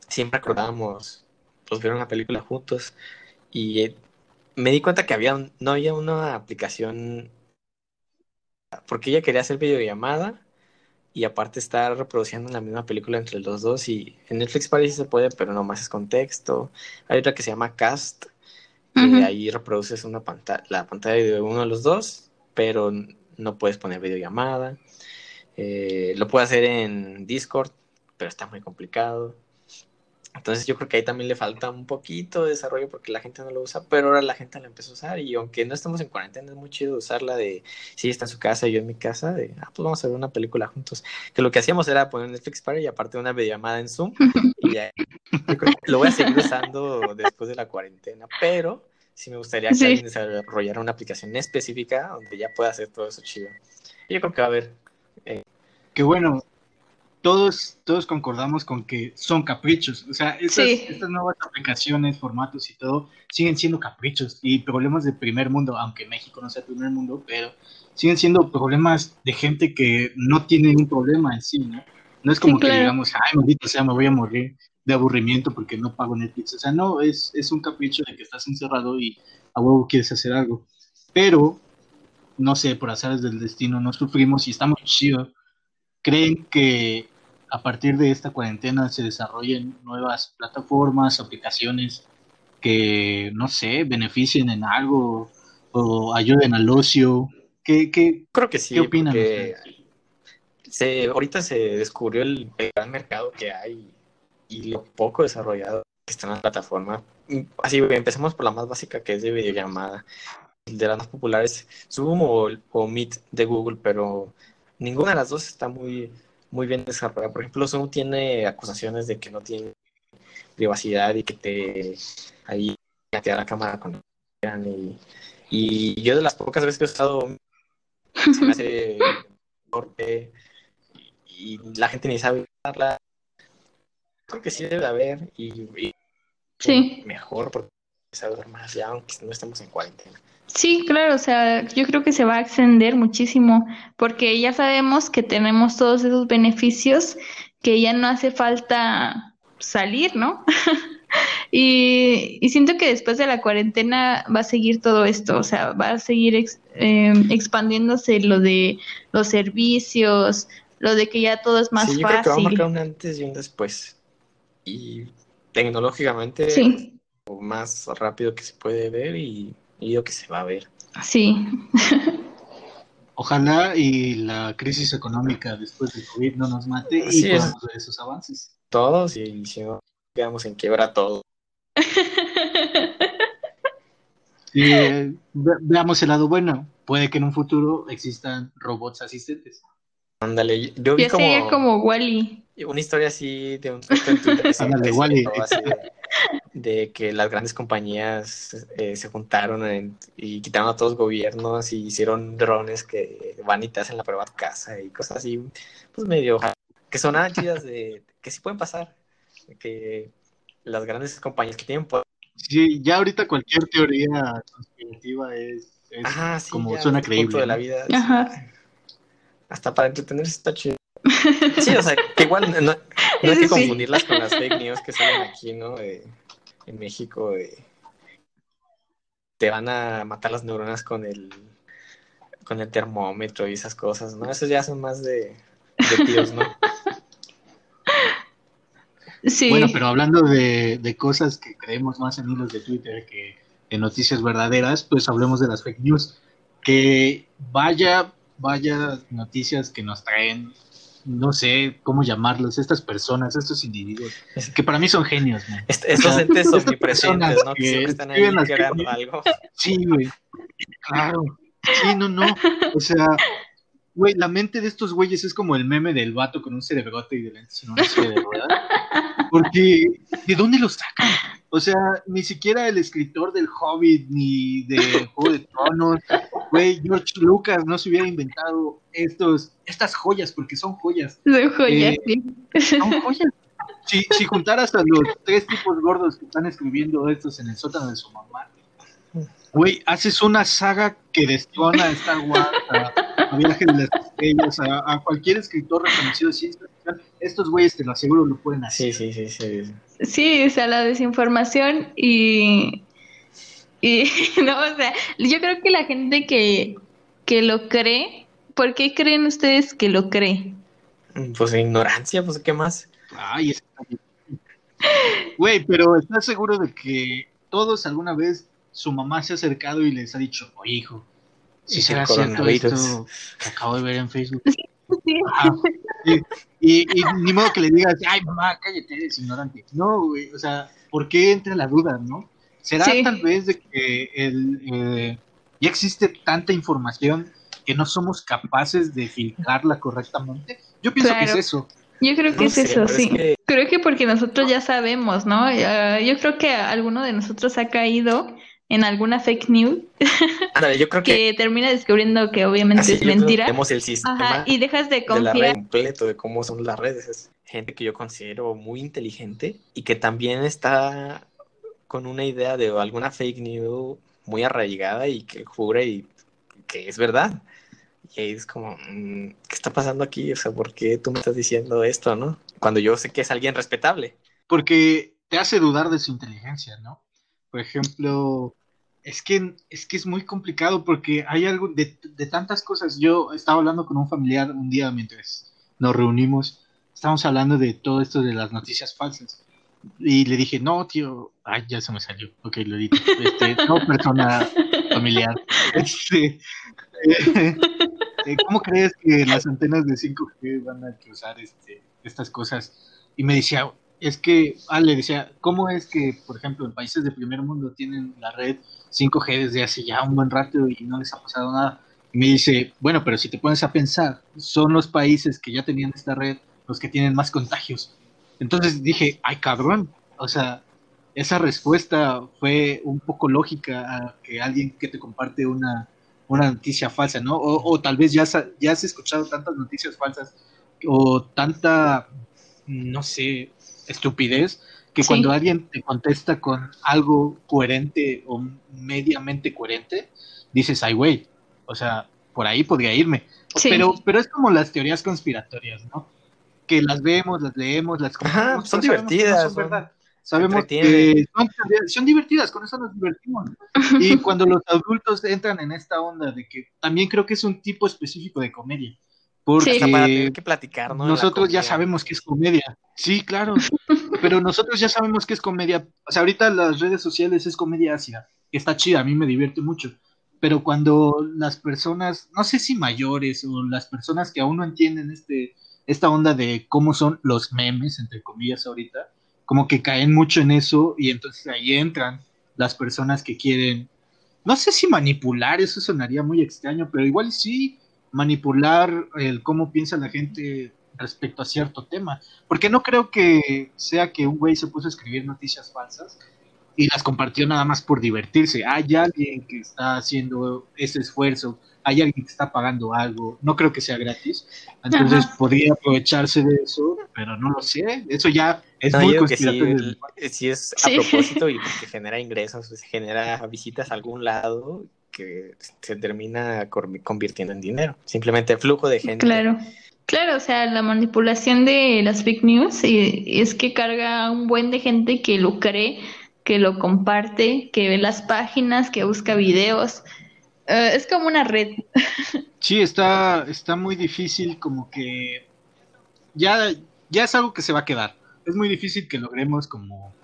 siempre acordábamos, pues ver una película juntos y me di cuenta que había no había una aplicación porque ella quería hacer videollamada y aparte estar reproduciendo la misma película entre los dos y en Netflix parece se puede, pero nomás es con texto. Hay otra que se llama Cast, que ahí reproduces una pantalla, la pantalla de uno de los dos, pero no puedes poner videollamada. Eh, lo puedo hacer en Discord, pero está muy complicado. Entonces yo creo que ahí también le falta un poquito de desarrollo porque la gente no lo usa, pero ahora la gente la empezó a usar y aunque no estamos en cuarentena es muy chido usarla de si está en su casa y yo en mi casa, de ah, pues vamos a ver una película juntos. Que lo que hacíamos era poner Netflix para y aparte una videollamada en Zoom y ya, lo voy a seguir usando después de la cuarentena, pero sí me gustaría que alguien desarrollara una aplicación específica donde ya pueda hacer todo eso chido. Yo creo que va a haber... Eh, Qué bueno, todos, todos concordamos con que son caprichos. O sea, estas, nuevas aplicaciones, formatos y todo siguen siendo caprichos y problemas de primer mundo, aunque México no sea el primer mundo, pero siguen siendo problemas de gente que no tiene un problema en sí, ¿no? No es como que digamos, ay, maldito sea, me voy a morir de aburrimiento porque no pago Netflix. O sea, no, es, es un capricho de que estás encerrado y a huevo quieres hacer algo. Pero, no sé, por azares del destino, no sufrimos y estamos chidos. ¿Creen que a partir de esta cuarentena se desarrollen nuevas plataformas, aplicaciones que, no sé, beneficien en algo o ayuden al ocio. ¿Qué, qué, Creo que sí, ¿qué opinan? se, ahorita se descubrió el, gran mercado que hay y lo poco desarrollado que está en la plataforma. Así, empecemos por la más básica que es de videollamada. De las más populares, Zoom o, o Meet de Google, pero ninguna de las dos está muy, muy bien desarrollada. Por ejemplo, Zoom tiene acusaciones de que no tiene privacidad y que te ahí te da la cámara con y, y yo de las pocas veces que he usado se me hace corte y, la gente ni sabe usarla. Creo que sí debe haber y, sí. mejor porque saber más ya aunque no estemos en cuarentena. Sí, claro, o sea, yo creo que se va a extender muchísimo porque ya sabemos que tenemos todos esos beneficios que ya no hace falta salir, ¿no? y, siento que después de la cuarentena va a seguir todo esto, o sea, va a seguir em, expandiéndose lo de los servicios, lo de que ya todo es más sí, yo Creo que va a marcar un antes y un después. Y tecnológicamente, más rápido que se puede ver y, y que se va a ver. Sí. Ojalá y la crisis económica después del COVID no nos mate y podamos ver esos avances. Todos y si no, quedamos en quiebra todo. y, eh, veamos el lado bueno. Puede que en un futuro existan robots asistentes. Ándale, yo vi como, sería como Wally. Una historia así de un Ándale, Wally. de que las grandes compañías eh, se juntaron y quitaron a todos los gobiernos y hicieron drones que van y te hacen la prueba a tu casa y cosas así, pues medio que son chidas de que sí pueden pasar, que las grandes compañías que tienen Sí, ya ahorita cualquier teoría conspirativa es, como suena creíble. de la vida. Hasta para entretenerse está chido. Sí, o sea, que igual no, hay que confundirlas con las fake news que salen aquí, ¿no? en México, te van a matar las neuronas con el con el termómetro y esas cosas, ¿no? Esos ya son más de, de tíos, ¿no? Bueno, pero hablando de, cosas que creemos más en hilos de Twitter que en noticias verdaderas, pues hablemos de las fake news. Que vaya, vaya noticias que nos traen, no sé cómo llamarlos, estas personas, estos individuos, que para mí son genios. estos entes omnipresentes, ¿no? Que, están ahí creando algo. Sí, güey. Claro. Sí, no, no. O sea, güey, la mente de estos güeyes es como el meme del vato con un cerebrote y de lentes en una de ruedas. Porque, ¿de dónde lo sacan? O sea, ni siquiera el escritor del Hobbit ni de Juego de Tronos, güey, George Lucas no se hubiera inventado estos, estas joyas, porque son joyas. Son joyas, eh, sí. Son joyas. Si, si juntaras a los tres tipos gordos que están escribiendo estos en el sótano de su mamá, güey, haces una saga que destrona a Star Wars, a, Viaje de las Estrellas, a, cualquier escritor reconocido de ciencia estos güeyes te lo aseguro lo pueden hacer. Sí, sí, sí, sí. Sí, o sea, la desinformación y, y no, o sea, yo creo que la gente que, que lo cree, ¿por qué creen ustedes que lo cree? Pues ignorancia, pues ¿qué más? Ay, es... Güey, pero ¿estás seguro de que todos alguna vez su mamá se ha acercado y les ha dicho, oye hijo, si será cierto esto que acabo de ver en Facebook? y, ni modo que le digas, ay mamá, cállate, eres ignorante. No, güey, o sea, ¿por qué entra la duda, no? ¿Será tal vez de que el, eh, ya existe tanta información que no somos capaces de filtrarla correctamente? Yo pienso que es eso. Yo creo que es eso, sí. Creo que porque nosotros ya sabemos, ¿no? yo creo que alguno de nosotros ha caído en alguna fake news yo creo que, termina descubriendo que obviamente es mentira. Tenemos el sistema y dejas de confiar. De completo de cómo son las redes. Es gente que yo considero muy inteligente y que también está con una idea de alguna fake news muy arraigada y que jure y que es verdad. Y ahí es como, mm, ¿qué está pasando aquí? O sea, ¿por qué tú me estás diciendo esto, no? Cuando yo sé que es alguien respetable. Porque te hace dudar de su inteligencia, ¿no? Por ejemplo, es que, es que es muy complicado porque hay algo de, tantas cosas. Yo estaba hablando con un familiar un día mientras nos reunimos, estábamos hablando de todo esto de las noticias falsas. Y le dije, no, tío, ay, ya se me salió. Ok, lo dije. Este, no persona familiar. Este, eh, ¿cómo crees que las antenas de 5G van a cruzar este, estas cosas? Y me decía, es que, ah, le decía, ¿cómo es que, por ejemplo, en países de primer mundo tienen la red 5G desde hace ya un buen rato y no les ha pasado nada? Y me dice, bueno, pero si te pones a pensar, son los países que ya tenían esta red los que tienen más contagios. Entonces dije, ay cabrón, o sea, esa respuesta fue un poco lógica a que alguien que te comparte una, una noticia falsa, ¿no? O, tal vez ya, ya has escuchado tantas noticias falsas o tanta, no sé, estupidez, que cuando alguien te contesta con algo coherente o mediamente coherente, dices, ay, güey, o sea, por ahí podría irme. Pero, pero es como las teorías conspiratorias, ¿no? Que las vemos, las leemos, las son divertidas. Son verdad. Sabemos que son, divertidas, con eso nos divertimos. Y cuando los adultos entran en esta onda de que también creo que es un tipo específico de comedia. Porque para tener que platicar, ¿no? Nosotros ya sabemos que es comedia. Sí, claro. pero nosotros ya sabemos que es comedia. O sea, ahorita las redes sociales es comedia ácida. Está chida, a mí me divierte mucho. Pero cuando las personas, no sé si mayores o las personas que aún no entienden este, esta onda de cómo son los memes, entre comillas, ahorita, como que caen mucho en eso y entonces ahí entran las personas que quieren, no sé si manipular, eso sonaría muy extraño, pero igual sí manipular el cómo piensa la gente respecto a cierto tema, porque no creo que sea que un güey se puso a escribir noticias falsas y las compartió nada más por divertirse. Hay alguien que está haciendo ese esfuerzo hay alguien que está pagando algo, no creo que sea gratis, entonces podría aprovecharse de eso, pero no lo sé, eso ya es muy conspiratorio. Si, es a propósito y que genera ingresos, pues, genera visitas a algún lado que se termina convirtiendo en dinero, simplemente flujo de gente. Claro. Claro, o sea, la manipulación de las fake news es que carga un buen de gente que lo cree, que lo comparte, que ve las páginas, que busca videos, eh, es como una red. Sí, está, está muy difícil, como que ya, ya es algo que se va a quedar. Es muy difícil que logremos como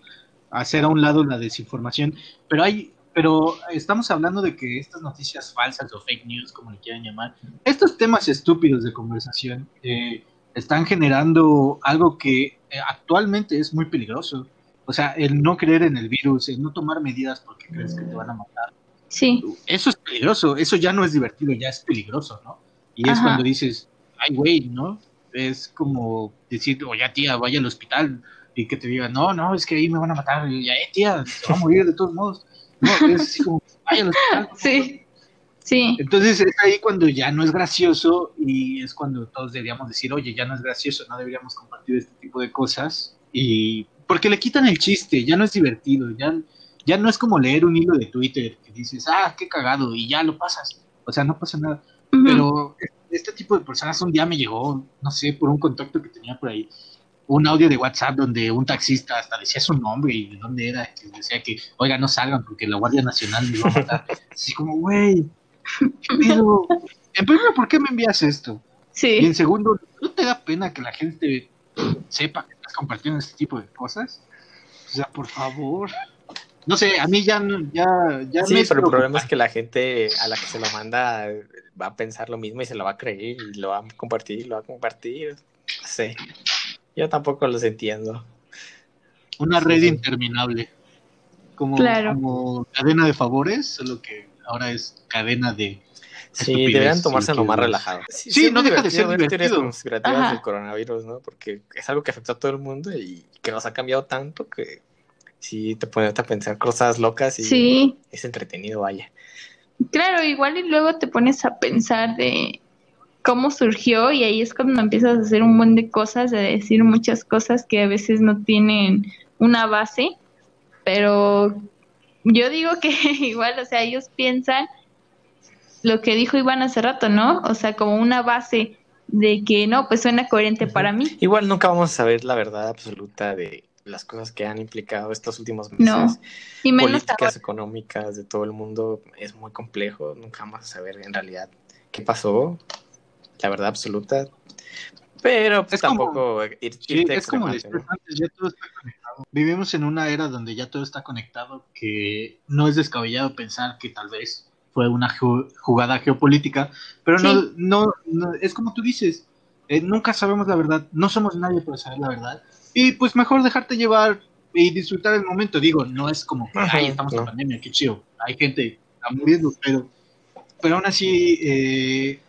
hacer a un lado la desinformación, pero hay, pero estamos hablando de que estas noticias falsas o fake news, como le quieran llamar, estos temas estúpidos de conversación eh, están generando algo que eh, actualmente es muy peligroso. O sea, el no creer en el virus, el no tomar medidas porque crees que te van a matar, Sí. Eso es peligroso, eso ya no es divertido, ya es peligroso, ¿no? Y es cuando dices, ay, güey, ¿no? Es como decir, oye, tía, vaya al hospital y que te diga, no, no, es que ahí me van a matar, y ya, eh, tía, se va a morir de todos modos. No, es así como, vaya al hospital. Sí. Sí. Entonces es ahí cuando ya no es gracioso y es cuando todos deberíamos decir, oye, ya no es gracioso, no deberíamos compartir este tipo de cosas. Y porque le quitan el chiste, ya no es divertido, ya ya no es como leer un hilo de Twitter que dices, ah, qué cagado, y ya lo pasas. O sea, no pasa nada. Pero este tipo de personas un día me llegó, no sé, por un contacto que tenía por ahí, un audio de WhatsApp donde un taxista hasta decía su nombre y de dónde era, que decía que, oiga, no salgan porque la Guardia Nacional me va a matar. Así como, güey, pero, en primer lugar, ¿por qué me envías esto? Sí. Y en segundo, ¿no te da pena que la gente sepa que estás compartiendo este tipo de cosas? O sea, por favor. No sé, a mí ya, ya, ya sí, pero el problema es que la gente a la que se lo manda va a pensar lo mismo y se lo va a creer y lo va a compartir, lo va a compartir. No sé, yo tampoco los entiendo. Una red interminable. Como, como cadena de favores, solo que ahora es cadena de Sí, deberían tomarse lo más relajado. Sí, no deja de ser ver teorías conspirativas del coronavirus, ¿no? Porque es algo que afecta a todo el mundo y que nos ha cambiado tanto que sí te pones a pensar cosas locas y es entretenido, vaya. Claro, igual y luego te pones a pensar de cómo surgió y ahí es cuando empiezas a hacer un buen de cosas, de decir muchas cosas que a veces no tienen una base, pero yo digo que igual, o sea, ellos piensan lo que dijo Iván hace rato, ¿no? O sea, como una base de que no, pues suena coherente para mí. Igual nunca vamos a saber la verdad absoluta de las cosas que han implicado estos últimos meses. No, y menos políticas económicas de todo el mundo es muy complejo. Nunca vamos a saber en realidad qué pasó, la verdad absoluta. Pero pues, tampoco ir, es como antes, ya todo está conectado. Vivimos en una era donde ya todo está conectado, que no es descabellado pensar que tal vez fue una jugada geopolítica, pero no, no, es como tú dices, eh, nunca sabemos la verdad, no somos nadie para saber la verdad, y pues mejor dejarte llevar y disfrutar el momento, digo, no es como que, ay, estamos en pandemia, qué chido, hay gente muriendo, pero, pero aún así, eh,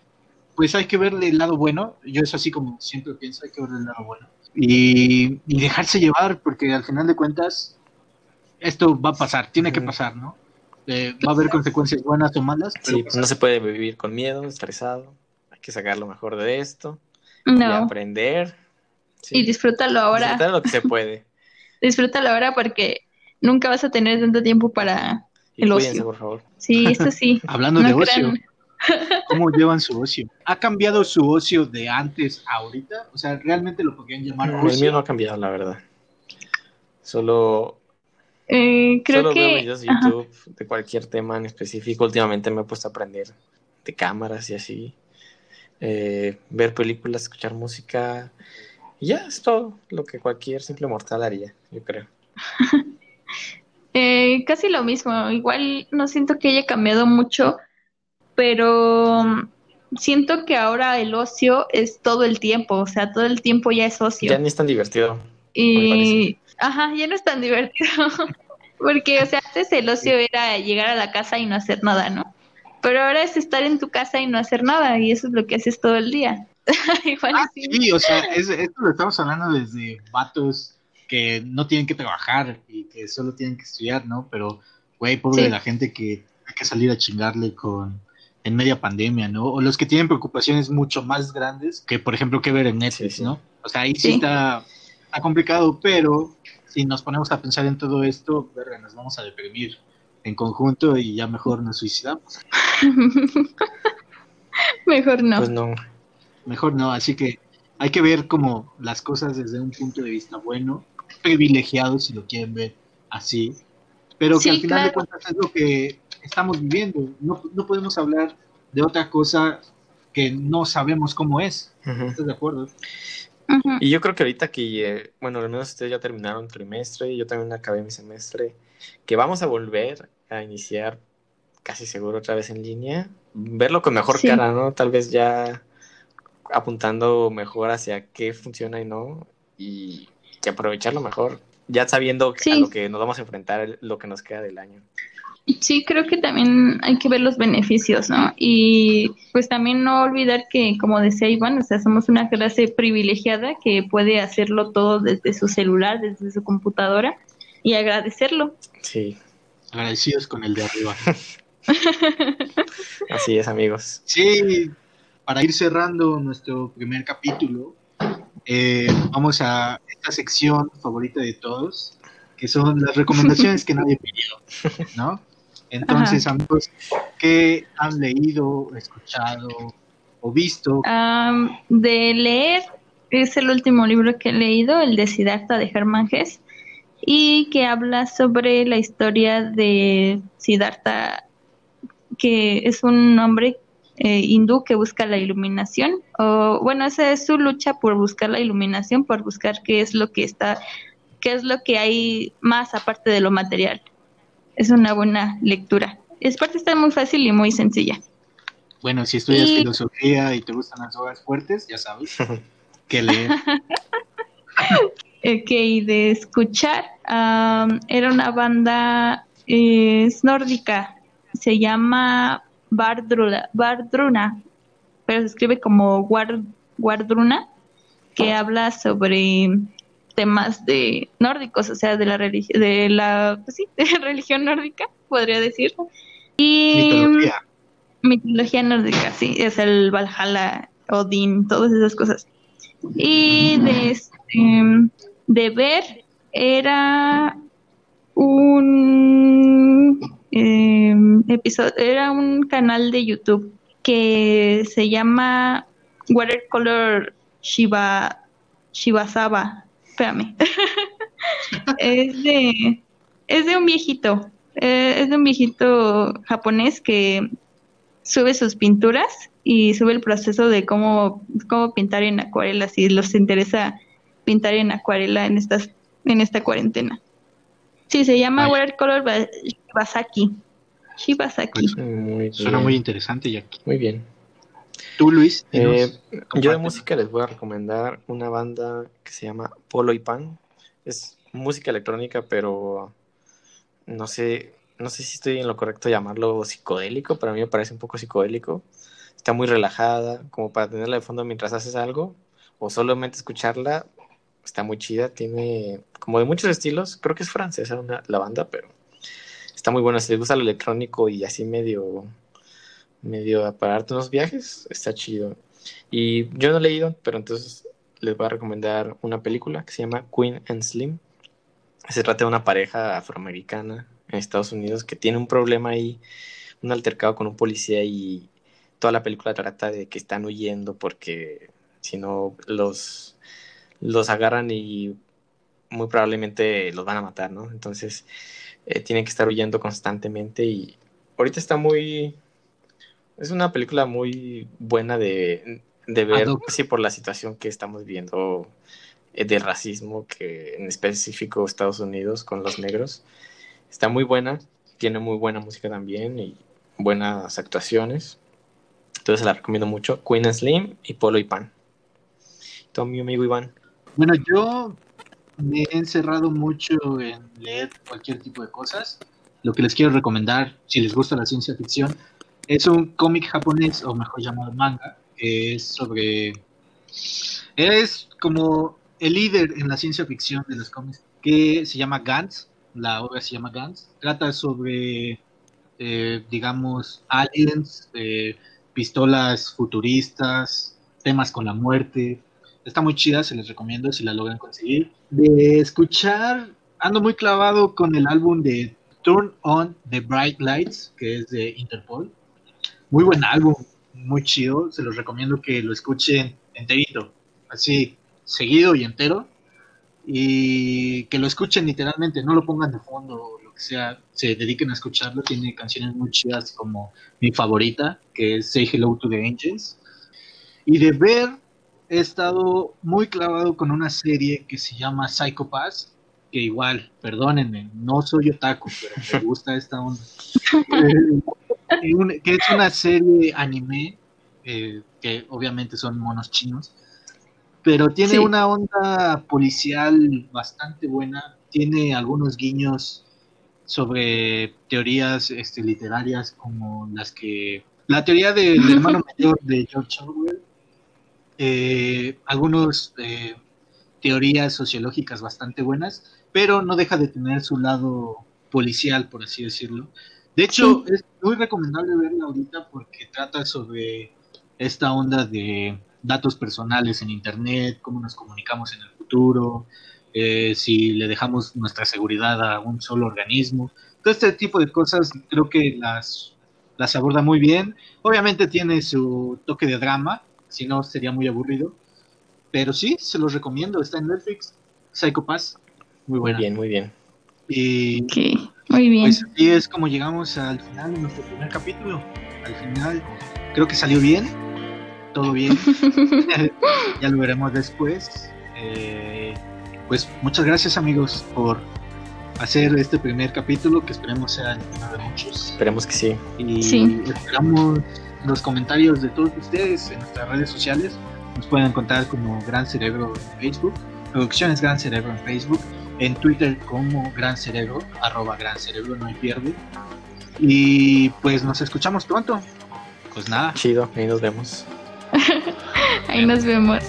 pues hay que verle el lado bueno, yo es así como siempre pienso, hay que verle el lado bueno, y, y dejarse llevar, porque al final de cuentas, esto va a pasar, tiene que pasar, ¿no? Eh, va a haber consecuencias buenas o malas. sí, pues no se puede vivir con miedo, estresado. Hay que sacar lo mejor de esto. Y aprender. Y disfrútalo ahora. Disfrútalo lo que se puede. disfrútalo ahora porque nunca vas a tener tanto tiempo para el ocio. por favor. Sí, esto sí. Hablando de ocio. ¿Cómo llevan su ocio? ¿Ha cambiado su ocio de antes a ahorita? O sea, ¿realmente lo podrían llamar ocio? El mío no ha cambiado, la verdad. Solo eh, creo Solo que... veo videos de YouTube de cualquier tema en específico. Últimamente me he puesto a aprender de cámaras y así. Eh, ver películas, escuchar música. Y ya es todo lo que cualquier simple mortal haría, yo creo. eh, casi lo mismo. Igual no siento que haya cambiado mucho, pero mm, siento que ahora el ocio es todo el tiempo. O sea, todo el tiempo ya es ocio. Ya ni es tan divertido. Y, ajá, ya no es tan divertido. Porque, o sea, antes el ocio era llegar a la casa y no hacer nada, ¿no? Pero ahora es estar en tu casa y no hacer nada, y eso es lo que haces todo el día. Igual ah, sí. o sea, esto lo estamos hablando desde vatos que no tienen que trabajar y que solo tienen que estudiar, ¿no? Pero, güey, pobre de la gente que hay que salir a chingarle con en media pandemia, ¿no? O los que tienen preocupaciones mucho más grandes que, por ejemplo, que ver en Netflix, ¿no? O sea, ahí sí, Está, está complicado, pero si nos ponemos a pensar en todo esto, verga, nos vamos a deprimir en conjunto y ya mejor nos suicidamos. mejor no. Pues no. Mejor no, así que hay que ver como las cosas desde un punto de vista bueno, privilegiado si lo quieren ver así, pero que al final de cuentas es lo que estamos viviendo. No, no podemos hablar de otra cosa que no sabemos cómo es. ¿Estás de acuerdo? Y yo creo que ahorita que, eh, bueno, al menos ustedes ya terminaron trimestre y yo también acabé mi semestre, que vamos a volver a iniciar casi seguro otra vez en línea, verlo con mejor cara, ¿no? Tal vez ya apuntando mejor hacia qué funciona y no, y, aprovecharlo mejor, ya sabiendo a lo que nos vamos a enfrentar, lo que nos queda del año. Sí, creo que también hay que ver los beneficios, ¿no? Y pues también no olvidar que, como decía Iván, o sea, somos una clase privilegiada que puede hacerlo todo desde su celular, desde su computadora y agradecerlo. Sí. Agradecidos con el de arriba. Así es, amigos. Sí, para ir cerrando nuestro primer capítulo, eh, vamos a esta sección favorita de todos, que son las recomendaciones que nadie pidió, ¿no? Entonces, amigos, ¿qué han leído, escuchado o visto? de leer, es el último libro que he leído, el de Siddhartha de Hermann Hesse, y que habla sobre la historia de Siddhartha, que es un hombre eh, hindú que busca la iluminación, o bueno, esa es su lucha por buscar la iluminación, por buscar qué es lo que está, qué es lo que hay más aparte de lo material es una buena lectura. Es parte está muy fácil y muy sencilla. Bueno, si estudias filosofía y te gustan las obras fuertes, ya sabes que leer. ok, de escuchar, era una banda es nórdica, se llama Bardruna, Bardruna, pero se escribe como Guardruna, que habla sobre temas de nórdicos, o sea, de la religión, de la, pues sí, de religión nórdica, podría decir. Y mitología. Mitología nórdica, sí, es el Valhalla, Odín, todas esas cosas. Y de este, de ver era un em, episodio, era un canal de YouTube que se llama Watercolor Shiba Shibasaba espérame. es de es de un viejito, eh, es de un viejito japonés que sube sus pinturas y sube el proceso de cómo, cómo pintar en acuarela, si los interesa pintar en acuarela en estas en esta cuarentena. Sí, se llama Watercolor Shibasaki. Shibasaki. Pues, Muy suena muy interesante, Jackie. Muy bien. Tú, Luis, Eh, yo de música les voy a recomendar una banda que se llama Polo y Pan. Es música electrónica, pero no sé, no sé si estoy en lo correcto llamarlo psicodélico, pero a mí me parece un poco psicodélico. Está muy relajada, como para tenerla de fondo mientras haces algo, o solamente escucharla. Está muy chida, tiene como de muchos estilos. Creo que es francesa la banda, pero está muy buena. Si les gusta lo electrónico y así medio, medio a pararte unos viajes, está chido. Y yo no he leído, pero entonces les voy a recomendar una película que se llama Queen and Slim. Se trata de una pareja afroamericana en Estados Unidos que tiene un problema ahí, un altercado con un policía y toda la película trata de que están huyendo porque si no los, los agarran y muy probablemente los van a matar, ¿no? Entonces eh, tienen que estar huyendo constantemente y ahorita está muy... Es una película muy buena de, de ver, sí, por la situación que estamos viendo eh, del racismo que en específico Estados Unidos con los negros. Está muy buena, tiene muy buena música también y buenas actuaciones. Entonces la recomiendo mucho. Queen Slim y Polo y Pan. Todo mi amigo Iván. Bueno, yo me he encerrado mucho en leer cualquier tipo de cosas. Lo que les quiero recomendar, si les gusta la ciencia ficción, es un cómic japonés, o mejor llamado manga, que es sobre... Es como el líder en la ciencia ficción de los cómics, que se llama Gantz, la obra se llama Gantz, trata sobre, eh, digamos, aliens, eh, pistolas futuristas, temas con la muerte, Está muy chida, se les recomiendo si la logran conseguir. De escuchar, ando muy clavado con el álbum de Turn On the Bright Lights, que es de Interpol. Muy buen álbum, muy chido, se los recomiendo que lo escuchen enterito, así, seguido y entero. Y que lo escuchen literalmente, no lo pongan de fondo lo que sea, se dediquen a escucharlo. Tiene canciones muy chidas como mi favorita, que es Say Hello to the Angels. Y de ver, he estado muy clavado con una serie que se llama Psycho Pass, que igual, perdónenme, no soy otaku, pero me gusta esta onda. Eh, que es una serie anime, eh, que obviamente son monos chinos, pero tiene Sí. una onda policial bastante buena, tiene algunos guiños sobre teorías este, literarias como las que... La teoría del hermano mayor de George Orwell, eh, algunos eh, teorías sociológicas bastante buenas, pero no deja de tener su lado policial, por así decirlo. De hecho, es muy recomendable verla ahorita porque trata sobre esta onda de datos personales en Internet, cómo nos comunicamos en el futuro, eh, si le dejamos nuestra seguridad a un solo organismo. Todo este tipo de cosas creo que las, las aborda muy bien. Obviamente tiene su toque de drama, si no sería muy aburrido. Pero sí, se los recomiendo. Está en Netflix. Psycho Pass. Muy Muy buena. bien, muy bien. Y muy bien. pues así es como llegamos al final de nuestro primer capítulo. Al final creo que salió bien. Todo bien. ya lo veremos después. Eh, pues muchas gracias amigos por hacer este primer capítulo que esperemos sea el primero de muchos. Esperemos que sí. Y Sí. esperamos los comentarios de todos ustedes en nuestras redes sociales. Nos pueden encontrar como Gran Cerebro en Facebook, Producciones Gran Cerebro en Facebook, en Twitter como Gran Cerebro, arroba Gran Cerebro, no hay pierde. Y pues nos escuchamos pronto. Pues nada, Chido, ahí nos vemos. Ahí nos vemos.